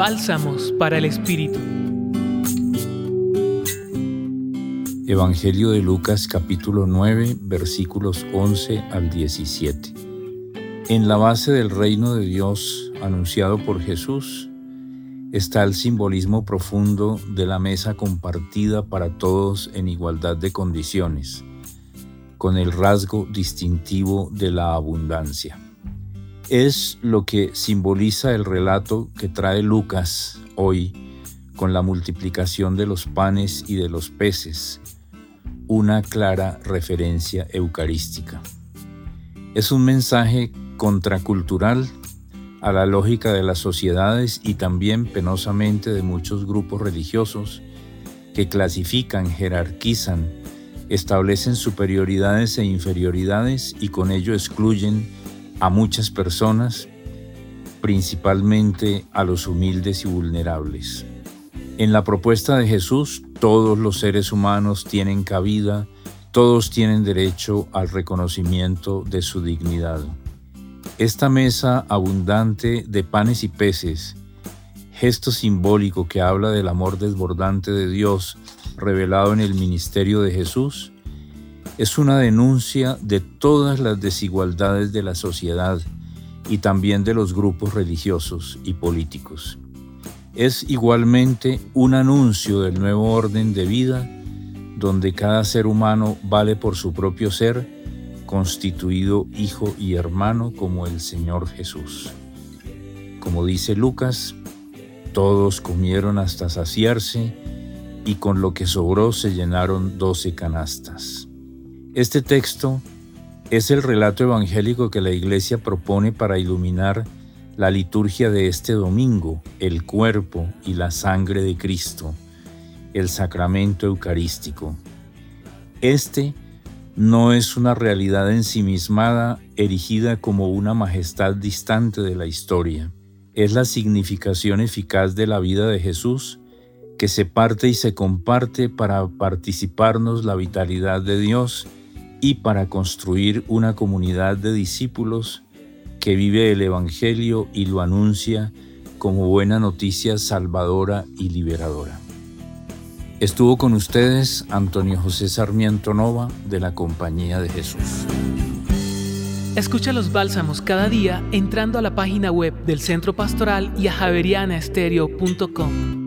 Bálsamos para el Espíritu. Evangelio de Lucas capítulo 9 versículos 11 al 17. En la base del reino de Dios anunciado por Jesús está el simbolismo profundo de la mesa compartida para todos en igualdad de condiciones, con el rasgo distintivo de la abundancia es lo que simboliza el relato que trae Lucas hoy con la multiplicación de los panes y de los peces, una clara referencia eucarística. Es un mensaje contracultural a la lógica de las sociedades y también penosamente de muchos grupos religiosos que clasifican, jerarquizan, establecen superioridades e inferioridades y con ello excluyen a muchas personas, principalmente a los humildes y vulnerables. En la propuesta de Jesús, todos los seres humanos tienen cabida, todos tienen derecho al reconocimiento de su dignidad. Esta mesa abundante de panes y peces, gesto simbólico que habla del amor desbordante de Dios revelado en el ministerio de Jesús, es una denuncia de todas las desigualdades de la sociedad y también de los grupos religiosos y políticos. Es igualmente un anuncio del nuevo orden de vida donde cada ser humano vale por su propio ser, constituido hijo y hermano como el Señor Jesús. Como dice Lucas, todos comieron hasta saciarse y con lo que sobró se llenaron doce canastas. Este texto es el relato evangélico que la Iglesia propone para iluminar la liturgia de este domingo, el cuerpo y la sangre de Cristo, el sacramento eucarístico. Este no es una realidad ensimismada erigida como una majestad distante de la historia. Es la significación eficaz de la vida de Jesús que se parte y se comparte para participarnos la vitalidad de Dios y para construir una comunidad de discípulos que vive el Evangelio y lo anuncia como buena noticia salvadora y liberadora. Estuvo con ustedes Antonio José Sarmiento Nova de la Compañía de Jesús. Escucha los bálsamos cada día entrando a la página web del Centro Pastoral y a javerianaestereo.com.